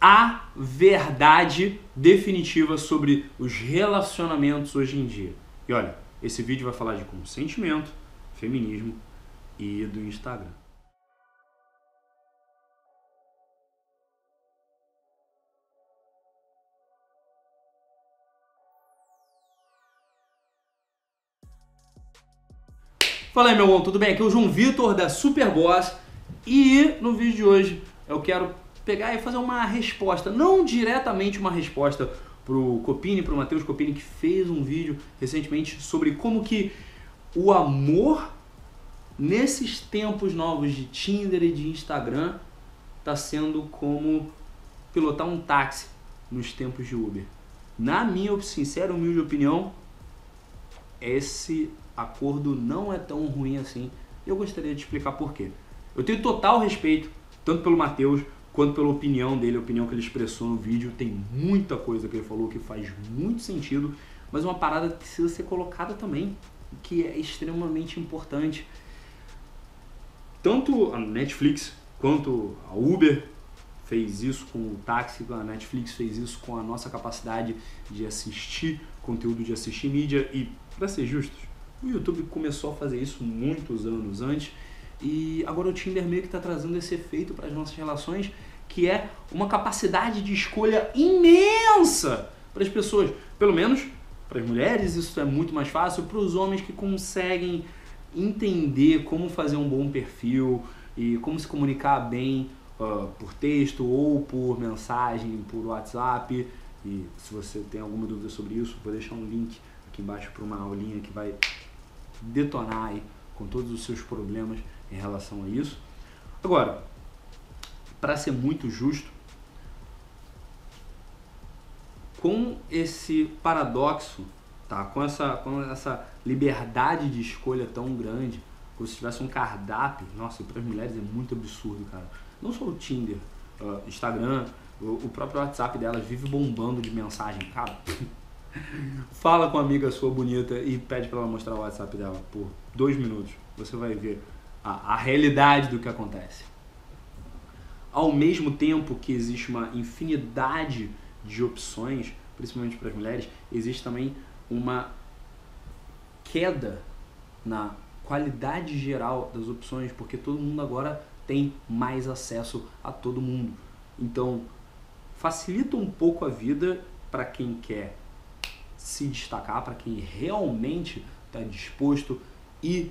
a verdade definitiva sobre os relacionamentos hoje em dia. E olha, esse vídeo vai falar de consentimento, feminismo e do Instagram. Fala aí, meu bom, tudo bem? Aqui é o João Vitor da Superboss e no vídeo de hoje eu quero pegar e fazer uma resposta, não diretamente uma resposta pro Copini, pro Matheus Copini, que fez um vídeo recentemente sobre como que o amor nesses tempos novos de Tinder e de Instagram está sendo como pilotar um táxi nos tempos de Uber. Na minha sincera humilde opinião, esse acordo não é tão ruim assim. Eu gostaria de explicar por quê. Eu tenho total respeito, tanto pelo Matheus, quanto pela opinião dele, a opinião que ele expressou no vídeo. Tem muita coisa que ele falou que faz muito sentido, mas uma parada que precisa ser colocada também, que é extremamente importante. Tanto a Netflix quanto a Uber fez isso com o táxi, a Netflix fez isso com a nossa capacidade de assistir conteúdo, de assistir mídia e, para ser justos, o YouTube começou a fazer isso muitos anos antes e agora o Tinder meio que está trazendo esse efeito para as nossas relações, que é uma capacidade de escolha imensa para as pessoas. Pelo menos para as mulheres isso é muito mais fácil, para os homens que conseguem entender como fazer um bom perfil e como se comunicar bem uh, por texto ou por mensagem, por WhatsApp. E se você tem alguma dúvida sobre isso, vou deixar um link aqui embaixo para uma aulinha que vai detonar aí com todos os seus problemas em relação a isso. Agora, para ser muito justo, com esse paradoxo, tá? com, essa, com essa liberdade de escolha tão grande, como se tivesse um cardápio, nossa, para as mulheres é muito absurdo, cara. Não só o Tinder, uh, Instagram, o, o próprio WhatsApp delas vive bombando de mensagem, cara. Fala com uma amiga sua bonita e pede para ela mostrar o WhatsApp dela por dois minutos. Você vai ver a, a realidade do que acontece. Ao mesmo tempo que existe uma infinidade de opções, principalmente para as mulheres, existe também uma queda na qualidade geral das opções, porque todo mundo agora tem mais acesso a todo mundo. Então, facilita um pouco a vida para quem quer se destacar, para quem realmente está disposto e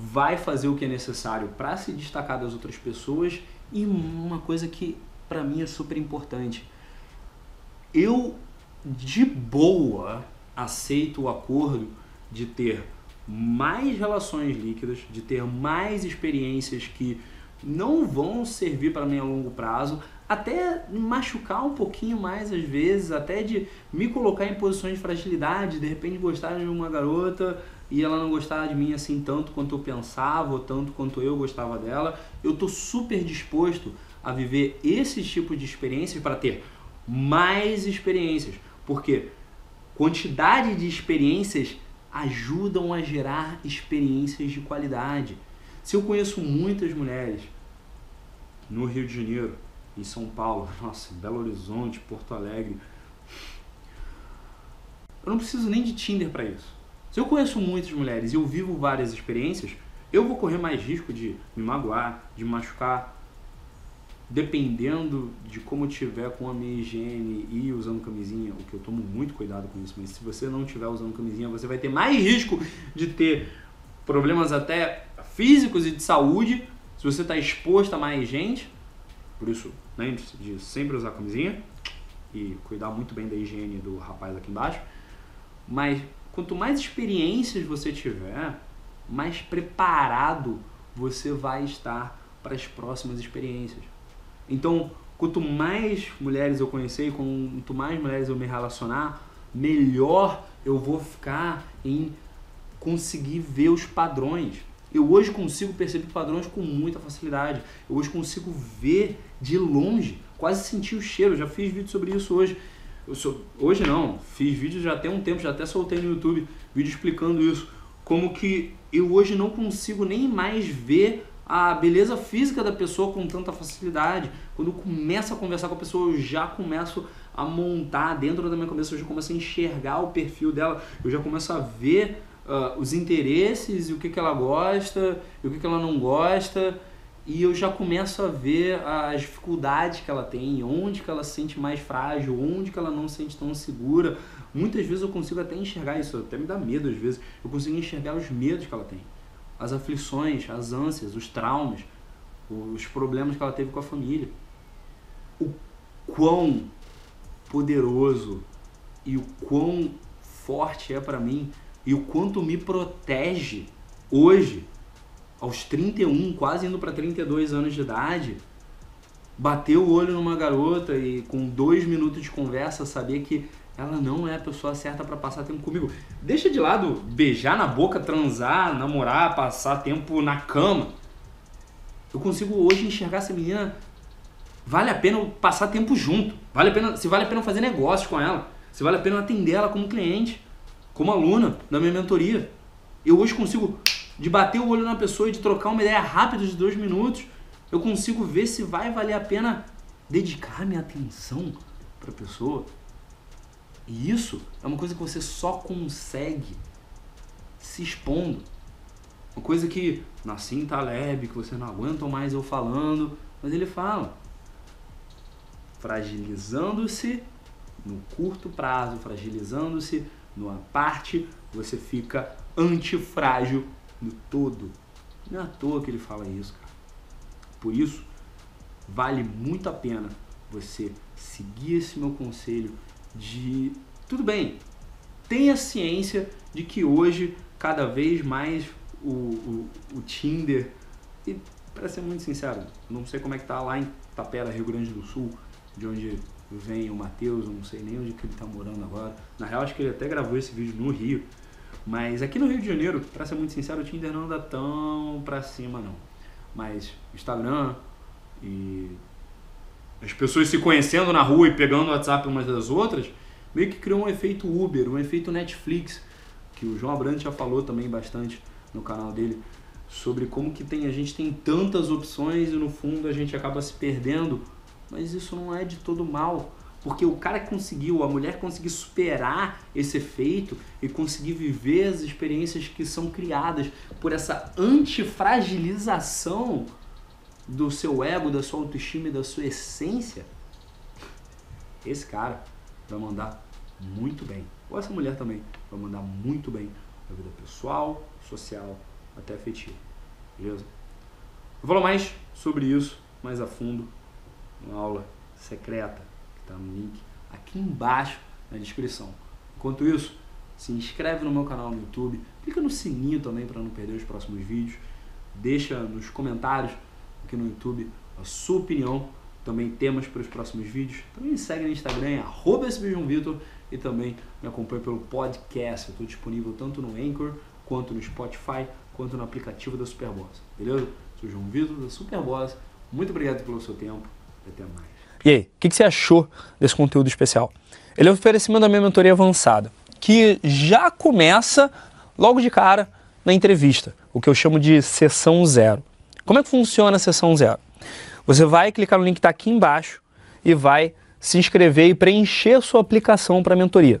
vai fazer o que é necessário para se destacar das outras pessoas e uma coisa que para mim é super importante. Eu de boa aceito o acordo de ter mais relações líquidas, de ter mais experiências que não vão servir para mim a longo prazo, até machucar um pouquinho mais às vezes, até de me colocar em posições de fragilidade, de repente gostar de uma garota e ela não gostar de mim assim tanto quanto eu pensava, ou tanto quanto eu gostava dela. Eu tô super disposto a viver esse tipo de experiências para ter mais experiências, porque quantidade de experiências ajudam a gerar experiências de qualidade. Se eu conheço muitas mulheres no Rio de Janeiro, em São Paulo, nossa, Belo Horizonte, Porto Alegre. Eu não preciso nem de Tinder para isso. Se eu conheço muitas mulheres e eu vivo várias experiências, eu vou correr mais risco de me magoar, de machucar, dependendo de como tiver com a minha higiene e usando camisinha, o que eu tomo muito cuidado com isso, mas se você não estiver usando camisinha, você vai ter mais risco de ter problemas até físicos e de saúde, se você está exposto a mais gente, por isso, lembre-se de sempre usar camisinha e cuidar muito bem da higiene do rapaz aqui embaixo. Mas quanto mais experiências você tiver, mais preparado você vai estar para as próximas experiências. Então, quanto mais mulheres eu conhecer, quanto mais mulheres eu me relacionar, melhor eu vou ficar em conseguir ver os padrões. Eu hoje consigo perceber padrões com muita facilidade. Eu hoje consigo ver de longe, quase sentir o cheiro. Eu já fiz vídeo sobre isso hoje. Sou, hoje não, fiz vídeo já tem um tempo, já até soltei no YouTube vídeo explicando isso. Como que eu hoje não consigo nem mais ver a beleza física da pessoa com tanta facilidade. Quando eu começo a conversar com a pessoa, eu já começo a montar dentro da minha cabeça, eu já começo a enxergar o perfil dela, eu já começo a ver uh, os interesses e o que, que ela gosta e o que, que ela não gosta e eu já começo a ver as dificuldades que ela tem, onde que ela se sente mais frágil, onde que ela não se sente tão segura. Muitas vezes eu consigo até enxergar isso, até me dá medo às vezes. Eu consigo enxergar os medos que ela tem, as aflições, as ânsias, os traumas, os problemas que ela teve com a família. O quão poderoso e o quão forte é para mim e o quanto me protege hoje aos 31, quase indo para 32 anos de idade, bater o olho numa garota e com dois minutos de conversa saber que ela não é a pessoa certa para passar tempo comigo. Deixa de lado beijar na boca, transar, namorar, passar tempo na cama. Eu consigo hoje enxergar essa menina. Vale a pena passar tempo junto. Vale a pena, se vale a pena fazer negócio com ela. Se vale a pena atender ela como cliente, como aluna da minha mentoria. Eu hoje consigo de bater o olho na pessoa e de trocar uma ideia rápida de dois minutos, eu consigo ver se vai valer a pena dedicar minha atenção para a pessoa. E isso é uma coisa que você só consegue se expondo. Uma coisa que Nassim Taleb, que você não aguenta mais eu falando, mas ele fala. Fragilizando-se no curto prazo, fragilizando-se numa parte, você fica antifrágil no todo. Não é à toa que ele fala isso, cara. Por isso, vale muito a pena você seguir esse meu conselho de tudo bem, tenha ciência de que hoje cada vez mais o, o, o Tinder e para ser muito sincero, não sei como é que tá lá em Tapera, Rio Grande do Sul, de onde vem o Matheus, não sei nem onde que ele tá morando agora. Na real, acho que ele até gravou esse vídeo no Rio. Mas aqui no Rio de Janeiro, para ser muito sincero, o Tinder não anda tão pra cima não. Mas Instagram e as pessoas se conhecendo na rua e pegando o WhatsApp umas das outras, meio que criou um efeito Uber, um efeito Netflix, que o João Abrantes já falou também bastante no canal dele, sobre como que tem, a gente tem tantas opções e no fundo a gente acaba se perdendo, mas isso não é de todo mal. Porque o cara conseguiu, a mulher conseguiu superar esse efeito e conseguir viver as experiências que são criadas por essa antifragilização do seu ego, da sua autoestima e da sua essência. Esse cara vai mandar muito bem. Ou essa mulher também vai mandar muito bem na vida pessoal, social, até afetiva. Beleza? Eu falar mais sobre isso mais a fundo numa aula secreta Tá no link aqui embaixo na descrição. Enquanto isso, se inscreve no meu canal no YouTube, clica no sininho também para não perder os próximos vídeos. Deixa nos comentários aqui no YouTube a sua opinião, também temas para os próximos vídeos. Também me segue no Instagram, arroba e também me acompanha pelo podcast. Eu estou disponível tanto no Anchor, quanto no Spotify, quanto no aplicativo da Superboss. Beleza? Sou João Vitor da Superboss. Muito obrigado pelo seu tempo e até mais. E aí, o que, que você achou desse conteúdo especial? Ele é oferecimento da minha mentoria avançada, que já começa logo de cara na entrevista, o que eu chamo de sessão zero. Como é que funciona a sessão zero? Você vai clicar no link que está aqui embaixo e vai se inscrever e preencher sua aplicação para a mentoria.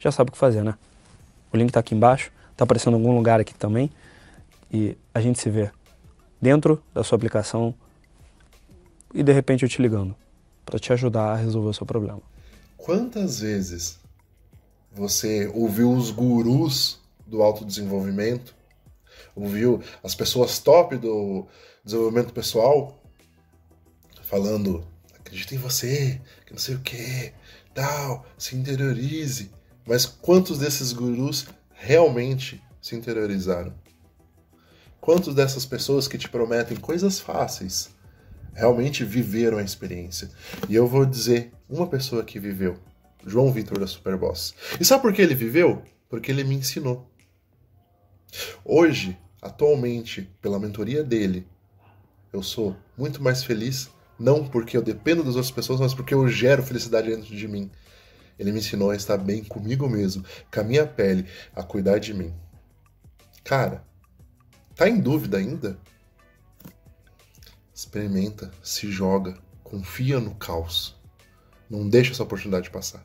já sabe o que fazer, né? O link está aqui embaixo, está aparecendo em algum lugar aqui também. E a gente se vê dentro da sua aplicação e de repente eu te ligando para te ajudar a resolver o seu problema. Quantas vezes você ouviu os gurus do autodesenvolvimento, ouviu as pessoas top do desenvolvimento pessoal falando acredita em você, que não sei o que, tal, se interiorize. Mas quantos desses gurus realmente se interiorizaram? Quantos dessas pessoas que te prometem coisas fáceis realmente viveram a experiência? E eu vou dizer uma pessoa que viveu, João Vitor da Superboss. E sabe por que ele viveu? Porque ele me ensinou. Hoje, atualmente, pela mentoria dele, eu sou muito mais feliz, não porque eu dependo das outras pessoas, mas porque eu gero felicidade dentro de mim. Ele me ensinou a estar bem comigo mesmo, com a minha pele, a cuidar de mim. Cara, tá em dúvida ainda? Experimenta, se joga, confia no caos. Não deixa essa oportunidade passar.